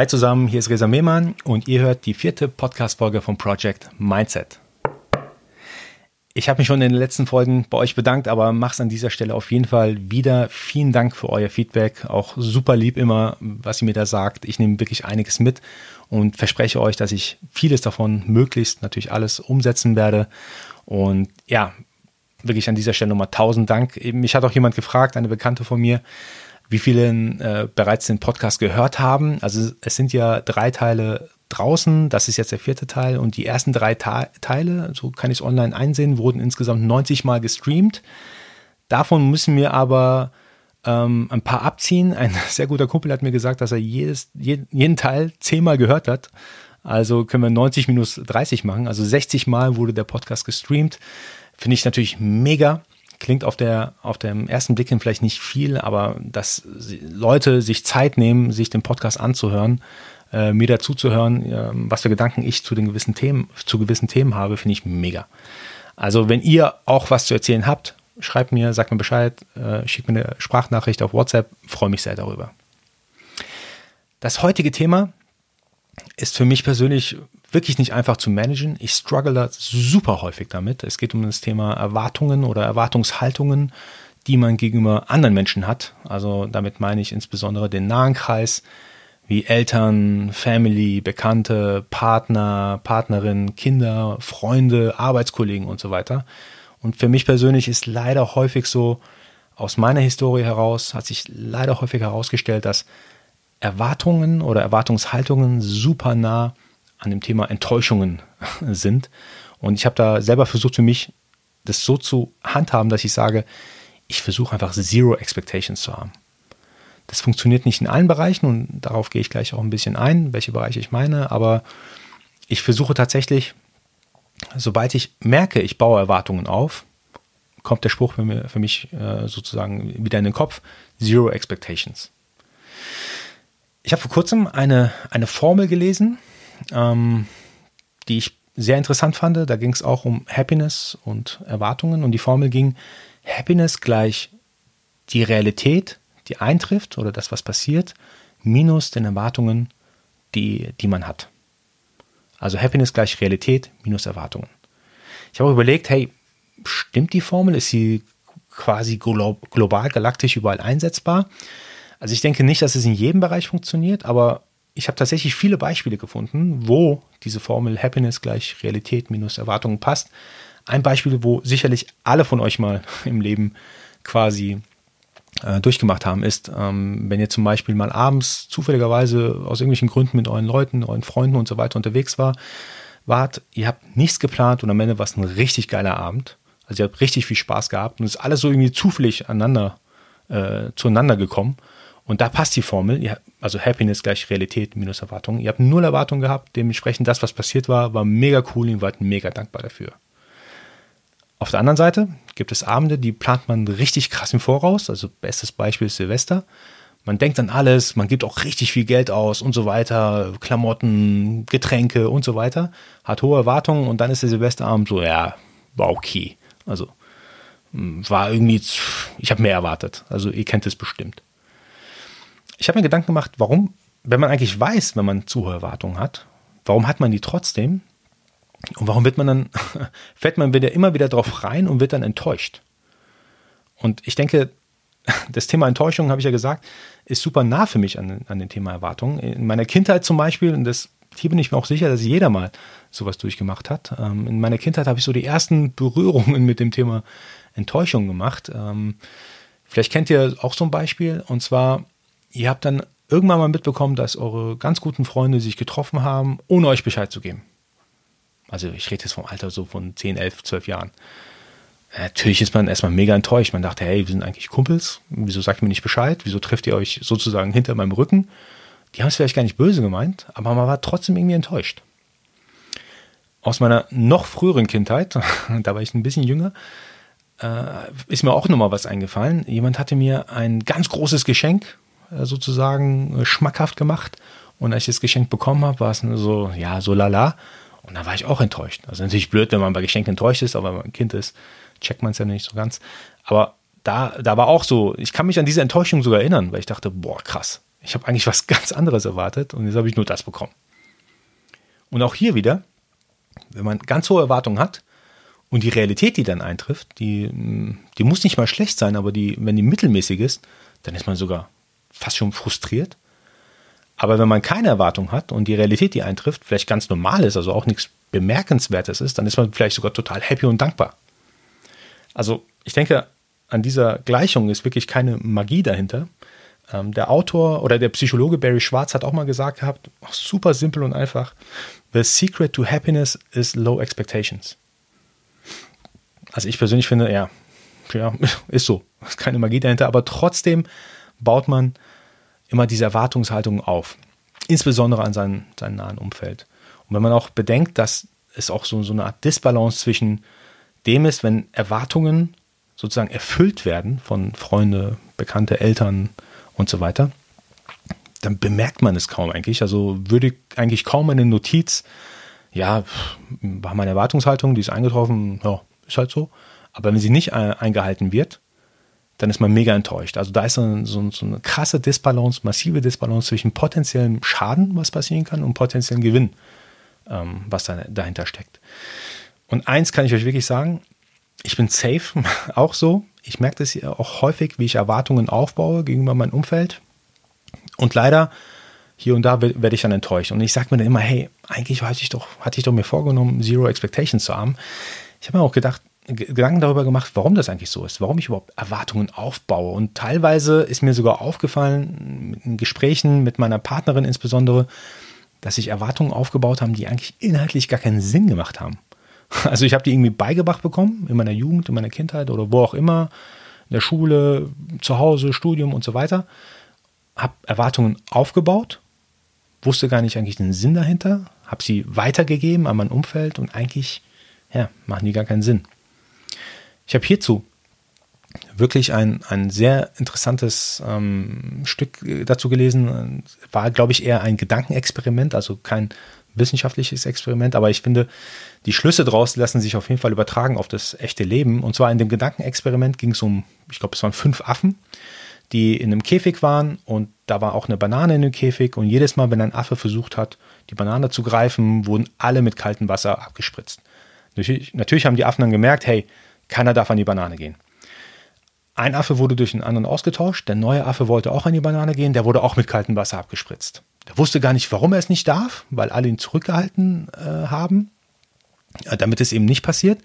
Hi zusammen, hier ist Reza Mehmann und ihr hört die vierte Podcast-Folge vom Project Mindset. Ich habe mich schon in den letzten Folgen bei euch bedankt, aber mache es an dieser Stelle auf jeden Fall wieder. Vielen Dank für euer Feedback. Auch super lieb immer, was ihr mir da sagt. Ich nehme wirklich einiges mit und verspreche euch, dass ich vieles davon möglichst natürlich alles umsetzen werde. Und ja, wirklich an dieser Stelle nochmal tausend Dank. Mich hat auch jemand gefragt, eine Bekannte von mir, wie viele äh, bereits den Podcast gehört haben. Also es sind ja drei Teile draußen, das ist jetzt der vierte Teil und die ersten drei Ta Teile, so kann ich es online einsehen, wurden insgesamt 90 Mal gestreamt. Davon müssen wir aber ähm, ein paar abziehen. Ein sehr guter Kumpel hat mir gesagt, dass er jedes, jeden, jeden Teil zehnmal gehört hat. Also können wir 90 minus 30 machen. Also 60 Mal wurde der Podcast gestreamt. Finde ich natürlich mega. Klingt auf, der, auf dem ersten Blick hin vielleicht nicht viel, aber dass Leute sich Zeit nehmen, sich den Podcast anzuhören, äh, mir dazuzuhören, äh, was für Gedanken ich zu den gewissen Themen, zu gewissen Themen habe, finde ich mega. Also wenn ihr auch was zu erzählen habt, schreibt mir, sagt mir Bescheid, äh, schickt mir eine Sprachnachricht auf WhatsApp, freue mich sehr darüber. Das heutige Thema ist für mich persönlich wirklich nicht einfach zu managen. Ich struggle da super häufig damit. Es geht um das Thema Erwartungen oder Erwartungshaltungen, die man gegenüber anderen Menschen hat. Also damit meine ich insbesondere den nahen Kreis, wie Eltern, Family, Bekannte, Partner, Partnerin, Kinder, Freunde, Arbeitskollegen und so weiter. Und für mich persönlich ist leider häufig so, aus meiner Historie heraus hat sich leider häufig herausgestellt, dass Erwartungen oder Erwartungshaltungen super nah an dem Thema Enttäuschungen sind. Und ich habe da selber versucht für mich, das so zu handhaben, dass ich sage, ich versuche einfach Zero Expectations zu haben. Das funktioniert nicht in allen Bereichen und darauf gehe ich gleich auch ein bisschen ein, welche Bereiche ich meine, aber ich versuche tatsächlich, sobald ich merke, ich baue Erwartungen auf, kommt der Spruch für, mich äh, sozusagen wieder in den Kopf, Zero Expectations. Ich habe vor kurzem eine, eine Formel gelesen, ähm, die ich sehr interessant fand. Da ging es auch um Happiness und Erwartungen. Und die Formel ging, Happiness gleich die Realität, die eintrifft oder das, was passiert, minus den Erwartungen, die, die man hat. Also Happiness gleich Realität minus Erwartungen. Ich habe überlegt, hey, stimmt die Formel? Ist sie quasi global, galaktisch überall einsetzbar? Also ich denke nicht, dass es in jedem Bereich funktioniert, aber ich habe tatsächlich viele Beispiele gefunden, wo diese Formel Happiness gleich Realität minus Erwartungen passt. Ein Beispiel, wo sicherlich alle von euch mal im Leben quasi äh, durchgemacht haben, ist, ähm, wenn ihr zum Beispiel mal abends zufälligerweise aus irgendwelchen Gründen mit euren Leuten, euren Freunden und so weiter unterwegs war, wart, ihr habt nichts geplant und am Ende war es ein richtig geiler Abend. Also ihr habt richtig viel Spaß gehabt und es ist alles so irgendwie zufällig aneinander, äh, zueinander gekommen. Und da passt die Formel, also Happiness gleich Realität minus Erwartungen. Ihr habt null Erwartungen gehabt, dementsprechend das, was passiert war, war mega cool und ihr wart mega dankbar dafür. Auf der anderen Seite gibt es Abende, die plant man richtig krass im Voraus. Also bestes Beispiel ist Silvester. Man denkt an alles, man gibt auch richtig viel Geld aus und so weiter, Klamotten, Getränke und so weiter, hat hohe Erwartungen und dann ist der Silvesterabend so, ja, war okay. Also hm, war irgendwie, ich habe mehr erwartet. Also ihr kennt es bestimmt ich habe mir Gedanken gemacht, warum, wenn man eigentlich weiß, wenn man zu hohe Erwartungen hat, warum hat man die trotzdem? Und warum wird man dann, fällt man wieder immer wieder drauf rein und wird dann enttäuscht? Und ich denke, das Thema Enttäuschung, habe ich ja gesagt, ist super nah für mich an, an dem Thema Erwartungen. In meiner Kindheit zum Beispiel, und das, hier bin ich mir auch sicher, dass jeder mal sowas durchgemacht hat. Ähm, in meiner Kindheit habe ich so die ersten Berührungen mit dem Thema Enttäuschung gemacht. Ähm, vielleicht kennt ihr auch so ein Beispiel, und zwar ihr habt dann irgendwann mal mitbekommen, dass eure ganz guten Freunde sich getroffen haben, ohne euch Bescheid zu geben. Also ich rede jetzt vom Alter so von 10, 11, 12 Jahren. Natürlich ist man erstmal mega enttäuscht. Man dachte, hey, wir sind eigentlich Kumpels. Wieso sagt ihr mir nicht Bescheid? Wieso trifft ihr euch sozusagen hinter meinem Rücken? Die haben es vielleicht gar nicht böse gemeint, aber man war trotzdem irgendwie enttäuscht. Aus meiner noch früheren Kindheit, da war ich ein bisschen jünger, äh, ist mir auch nochmal was eingefallen. Jemand hatte mir ein ganz großes Geschenk sozusagen äh, schmackhaft gemacht. Und als ich das Geschenk bekommen habe, war es so, ja, so lala. Und da war ich auch enttäuscht. Also natürlich blöd, wenn man bei Geschenken enttäuscht ist, aber wenn man ein Kind ist, checkt man es ja nicht so ganz. Aber da, da war auch so, ich kann mich an diese Enttäuschung sogar erinnern, weil ich dachte, boah, krass. Ich habe eigentlich was ganz anderes erwartet und jetzt habe ich nur das bekommen. Und auch hier wieder, wenn man ganz hohe Erwartungen hat und die Realität, die dann eintrifft, die, die muss nicht mal schlecht sein, aber die, wenn die mittelmäßig ist, dann ist man sogar fast schon frustriert. Aber wenn man keine Erwartung hat und die Realität, die eintrifft, vielleicht ganz normal ist, also auch nichts Bemerkenswertes ist, dann ist man vielleicht sogar total happy und dankbar. Also ich denke, an dieser Gleichung ist wirklich keine Magie dahinter. Ähm, der Autor oder der Psychologe Barry Schwartz hat auch mal gesagt gehabt, super simpel und einfach, The secret to happiness is low expectations. Also ich persönlich finde, ja, ja, ist so. Ist keine Magie dahinter, aber trotzdem baut man immer diese Erwartungshaltung auf. Insbesondere an seinem sein nahen Umfeld. Und wenn man auch bedenkt, dass es auch so, so eine Art Disbalance zwischen dem ist, wenn Erwartungen sozusagen erfüllt werden von Freunde, Bekannte, Eltern und so weiter, dann bemerkt man es kaum eigentlich. Also würde eigentlich kaum eine Notiz, ja, war meine Erwartungshaltung, die ist eingetroffen, ja, ist halt so. Aber wenn sie nicht eingehalten wird, dann ist man mega enttäuscht. Also da ist so, so, so eine krasse Disbalance, massive Disbalance zwischen potenziellem Schaden, was passieren kann, und potenziellem Gewinn, ähm, was da, dahinter steckt. Und eins kann ich euch wirklich sagen, ich bin safe, auch so. Ich merke das auch häufig, wie ich Erwartungen aufbaue gegenüber meinem Umfeld. Und leider hier und da werde ich dann enttäuscht. Und ich sage mir dann immer, hey, eigentlich hatte ich doch, hatte ich doch mir vorgenommen, Zero Expectations zu haben. Ich habe mir auch gedacht, Gedanken darüber gemacht, warum das eigentlich so ist, warum ich überhaupt Erwartungen aufbaue. Und teilweise ist mir sogar aufgefallen, in Gesprächen mit meiner Partnerin insbesondere, dass sich Erwartungen aufgebaut haben, die eigentlich inhaltlich gar keinen Sinn gemacht haben. Also ich habe die irgendwie beigebracht bekommen, in meiner Jugend, in meiner Kindheit oder wo auch immer, in der Schule, zu Hause, Studium und so weiter. Habe Erwartungen aufgebaut, wusste gar nicht eigentlich den Sinn dahinter, habe sie weitergegeben an mein Umfeld und eigentlich ja, machen die gar keinen Sinn. Ich habe hierzu wirklich ein, ein sehr interessantes ähm, Stück äh, dazu gelesen. War, glaube ich, eher ein Gedankenexperiment, also kein wissenschaftliches Experiment, aber ich finde, die Schlüsse daraus lassen sich auf jeden Fall übertragen auf das echte Leben. Und zwar in dem Gedankenexperiment ging es um, ich glaube, es waren fünf Affen, die in einem Käfig waren und da war auch eine Banane in dem Käfig und jedes Mal, wenn ein Affe versucht hat, die Banane zu greifen, wurden alle mit kaltem Wasser abgespritzt. Natürlich, natürlich haben die Affen dann gemerkt, hey, keiner darf an die Banane gehen. Ein Affe wurde durch einen anderen ausgetauscht, der neue Affe wollte auch an die Banane gehen, der wurde auch mit kaltem Wasser abgespritzt. Der wusste gar nicht, warum er es nicht darf, weil alle ihn zurückgehalten äh, haben, äh, damit es eben nicht passiert.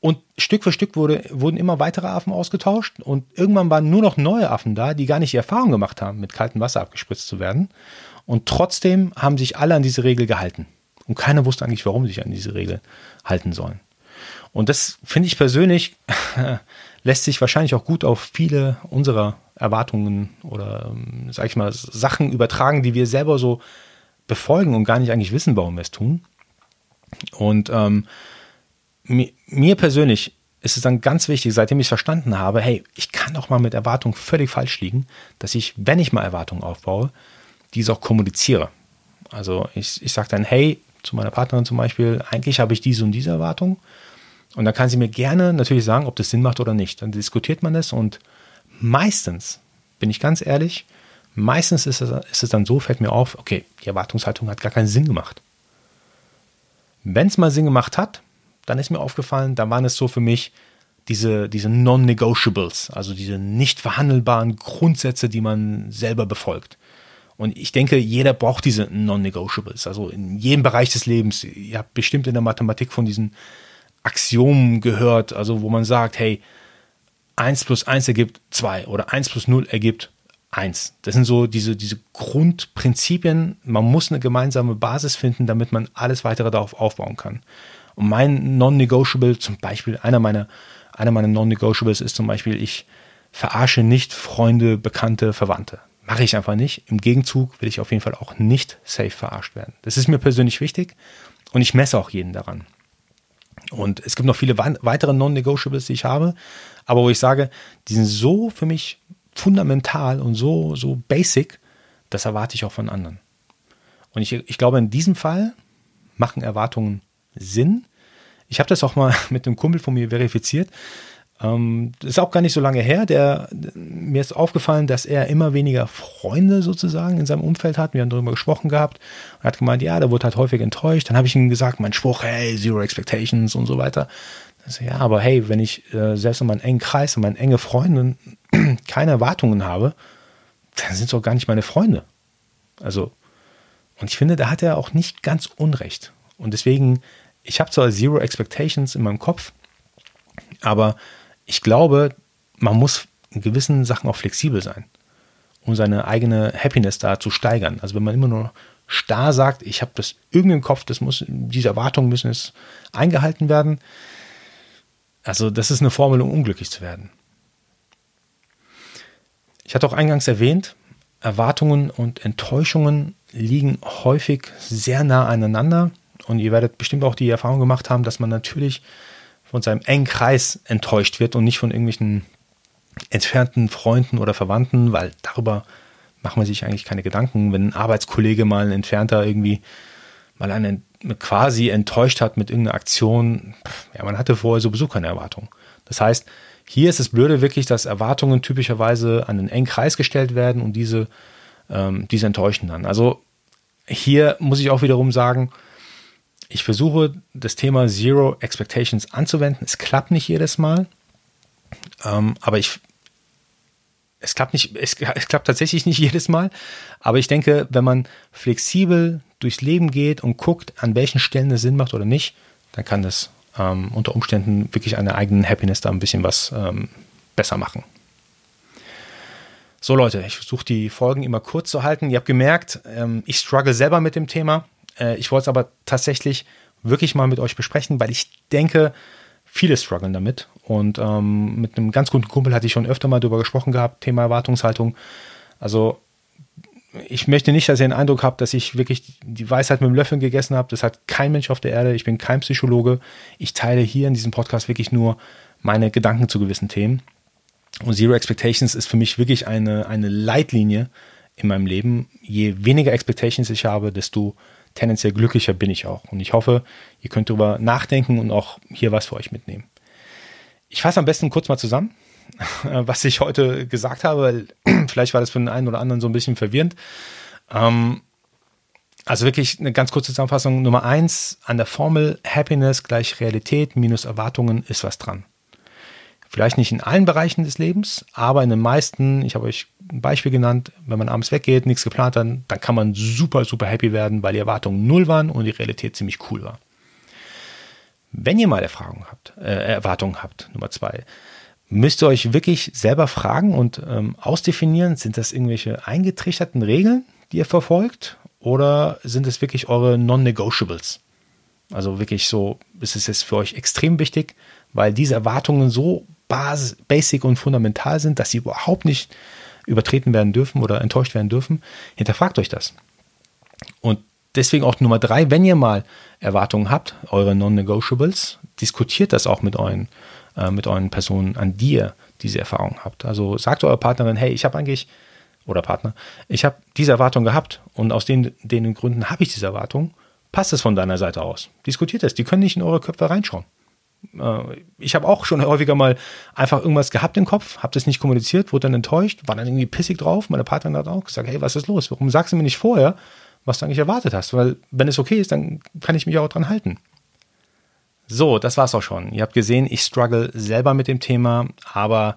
Und Stück für Stück wurde, wurden immer weitere Affen ausgetauscht und irgendwann waren nur noch neue Affen da, die gar nicht die Erfahrung gemacht haben, mit kaltem Wasser abgespritzt zu werden. Und trotzdem haben sich alle an diese Regel gehalten. Und keiner wusste eigentlich, warum sie sich an diese Regel halten sollen. Und das finde ich persönlich, lässt sich wahrscheinlich auch gut auf viele unserer Erwartungen oder, ähm, sag ich mal, Sachen übertragen, die wir selber so befolgen und gar nicht eigentlich wissen, warum wir es tun. Und ähm, mir, mir persönlich ist es dann ganz wichtig, seitdem ich es verstanden habe, hey, ich kann auch mal mit Erwartungen völlig falsch liegen, dass ich, wenn ich mal Erwartungen aufbaue, diese auch kommuniziere. Also ich, ich sage dann, hey, zu meiner Partnerin zum Beispiel, eigentlich habe ich diese und diese Erwartung. Und dann kann sie mir gerne natürlich sagen, ob das Sinn macht oder nicht. Dann diskutiert man es und meistens, bin ich ganz ehrlich, meistens ist es, ist es dann so, fällt mir auf, okay, die Erwartungshaltung hat gar keinen Sinn gemacht. Wenn es mal Sinn gemacht hat, dann ist mir aufgefallen, da waren es so für mich diese, diese Non-Negotiables, also diese nicht verhandelbaren Grundsätze, die man selber befolgt. Und ich denke, jeder braucht diese Non-Negotiables. Also in jedem Bereich des Lebens. Ihr habt bestimmt in der Mathematik von diesen Axiomen gehört, also wo man sagt, hey, 1 plus 1 ergibt 2 oder 1 plus 0 ergibt 1. Das sind so diese, diese Grundprinzipien. Man muss eine gemeinsame Basis finden, damit man alles weitere darauf aufbauen kann. Und mein Non-Negotiable, zum Beispiel, einer meiner, einer meiner Non-Negotiables ist zum Beispiel, ich verarsche nicht Freunde, Bekannte, Verwandte. Mache ich einfach nicht. Im Gegenzug will ich auf jeden Fall auch nicht safe verarscht werden. Das ist mir persönlich wichtig und ich messe auch jeden daran. Und es gibt noch viele weitere Non-Negotiables, die ich habe, aber wo ich sage, die sind so für mich fundamental und so, so basic, das erwarte ich auch von anderen. Und ich, ich glaube, in diesem Fall machen Erwartungen Sinn. Ich habe das auch mal mit einem Kumpel von mir verifiziert. Ähm, ist auch gar nicht so lange her. Der, mir ist aufgefallen, dass er immer weniger Freunde sozusagen in seinem Umfeld hat. Wir haben darüber gesprochen gehabt und hat gemeint, ja, der wurde halt häufig enttäuscht. Dann habe ich ihm gesagt, mein Spruch, hey, Zero Expectations und so weiter. Also, ja, aber hey, wenn ich äh, selbst in meinem engen Kreis, in meinen engen Freunden keine Erwartungen habe, dann sind es auch gar nicht meine Freunde. Also, und ich finde, da hat er auch nicht ganz Unrecht. Und deswegen, ich habe zwar Zero Expectations in meinem Kopf, aber ich glaube, man muss in gewissen Sachen auch flexibel sein, um seine eigene Happiness da zu steigern. Also wenn man immer nur starr sagt, ich habe das irgendwie im Kopf, das muss, diese Erwartungen müssen es eingehalten werden. Also das ist eine Formel, um unglücklich zu werden. Ich hatte auch eingangs erwähnt, Erwartungen und Enttäuschungen liegen häufig sehr nah aneinander. Und ihr werdet bestimmt auch die Erfahrung gemacht haben, dass man natürlich von seinem engen Kreis enttäuscht wird und nicht von irgendwelchen entfernten Freunden oder Verwandten, weil darüber macht man sich eigentlich keine Gedanken. Wenn ein Arbeitskollege mal ein entfernter irgendwie mal einen quasi enttäuscht hat mit irgendeiner Aktion, ja, man hatte vorher sowieso keine Erwartung. Das heißt, hier ist es blöde wirklich, dass Erwartungen typischerweise an einen engen Kreis gestellt werden und diese, ähm, diese enttäuschen dann. Also hier muss ich auch wiederum sagen, ich versuche das Thema Zero Expectations anzuwenden. Es klappt nicht jedes Mal, ähm, aber ich es klappt nicht, es, es, klappt tatsächlich nicht jedes Mal, aber ich denke, wenn man flexibel durchs Leben geht und guckt, an welchen Stellen es Sinn macht oder nicht, dann kann das ähm, unter Umständen wirklich einer eigenen Happiness da ein bisschen was ähm, besser machen. So Leute, ich versuche die Folgen immer kurz zu halten. Ihr habt gemerkt, ähm, ich struggle selber mit dem Thema. Äh, ich wollte es aber tatsächlich wirklich mal mit euch besprechen, weil ich denke, viele strugglen damit. Und ähm, mit einem ganz guten Kumpel hatte ich schon öfter mal darüber gesprochen gehabt, Thema Erwartungshaltung. Also ich möchte nicht, dass ihr den Eindruck habt, dass ich wirklich die Weisheit mit dem Löffeln gegessen habe. Das hat kein Mensch auf der Erde. Ich bin kein Psychologe. Ich teile hier in diesem Podcast wirklich nur meine Gedanken zu gewissen Themen. Und Zero Expectations ist für mich wirklich eine, eine Leitlinie in meinem Leben. Je weniger Expectations ich habe, desto tendenziell glücklicher bin ich auch. Und ich hoffe, ihr könnt darüber nachdenken und auch hier was für euch mitnehmen. Ich fasse am besten kurz mal zusammen. was ich heute gesagt habe, weil vielleicht war das für den einen oder anderen so ein bisschen verwirrend. Ähm, also wirklich eine ganz kurze Zusammenfassung. Nummer eins, an der Formel Happiness gleich Realität minus Erwartungen ist was dran. Vielleicht nicht in allen Bereichen des Lebens, aber in den meisten, ich habe euch ein Beispiel genannt, wenn man abends weggeht, nichts geplant hat, dann kann man super, super happy werden, weil die Erwartungen null waren und die Realität ziemlich cool war. Wenn ihr mal Erfahrungen habt, äh, Erwartungen habt, Nummer zwei, müsst ihr euch wirklich selber fragen und ähm, ausdefinieren, sind das irgendwelche eingetrichterten Regeln, die ihr verfolgt, oder sind es wirklich eure Non-Negotiables? Also wirklich so, ist es jetzt für euch extrem wichtig, weil diese Erwartungen so bas basic und fundamental sind, dass sie überhaupt nicht übertreten werden dürfen oder enttäuscht werden dürfen. Hinterfragt euch das. Und deswegen auch Nummer drei, wenn ihr mal Erwartungen habt, eure Non-Negotiables, diskutiert das auch mit euren äh, mit euren Personen, an die ihr diese Erfahrung habt. Also sagt eurer Partnerin, hey, ich habe eigentlich, oder Partner, ich habe diese Erwartung gehabt und aus den, den Gründen habe ich diese Erwartung. Passt es von deiner Seite aus? Diskutiert es. Die können nicht in eure Köpfe reinschauen. Äh, ich habe auch schon häufiger mal einfach irgendwas gehabt im Kopf, habe das nicht kommuniziert, wurde dann enttäuscht, war dann irgendwie pissig drauf. Meine Partnerin hat auch gesagt, hey, was ist los? Warum sagst du mir nicht vorher, was du eigentlich erwartet hast? Weil wenn es okay ist, dann kann ich mich auch dran halten. So, das war's auch schon. Ihr habt gesehen, ich struggle selber mit dem Thema, aber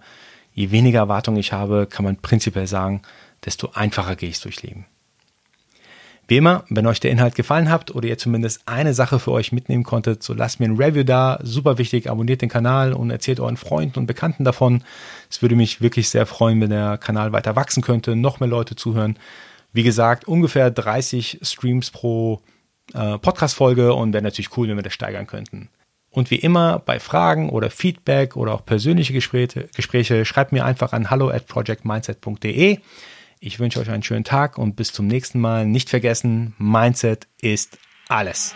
je weniger Erwartungen ich habe, kann man prinzipiell sagen, desto einfacher gehe ich durchs Leben. Wie immer, wenn euch der Inhalt gefallen hat oder ihr zumindest eine Sache für euch mitnehmen konntet, so lasst mir ein Review da. Super wichtig, abonniert den Kanal und erzählt euren Freunden und Bekannten davon. Es würde mich wirklich sehr freuen, wenn der Kanal weiter wachsen könnte, noch mehr Leute zuhören. Wie gesagt, ungefähr 30 Streams pro äh, Podcast-Folge und wäre natürlich cool, wenn wir das steigern könnten. Und wie immer bei Fragen oder Feedback oder auch persönliche Gespräche, Gespräche schreibt mir einfach an hallo at projectmindset.de. Ich wünsche euch einen schönen Tag und bis zum nächsten Mal. Nicht vergessen, Mindset ist alles.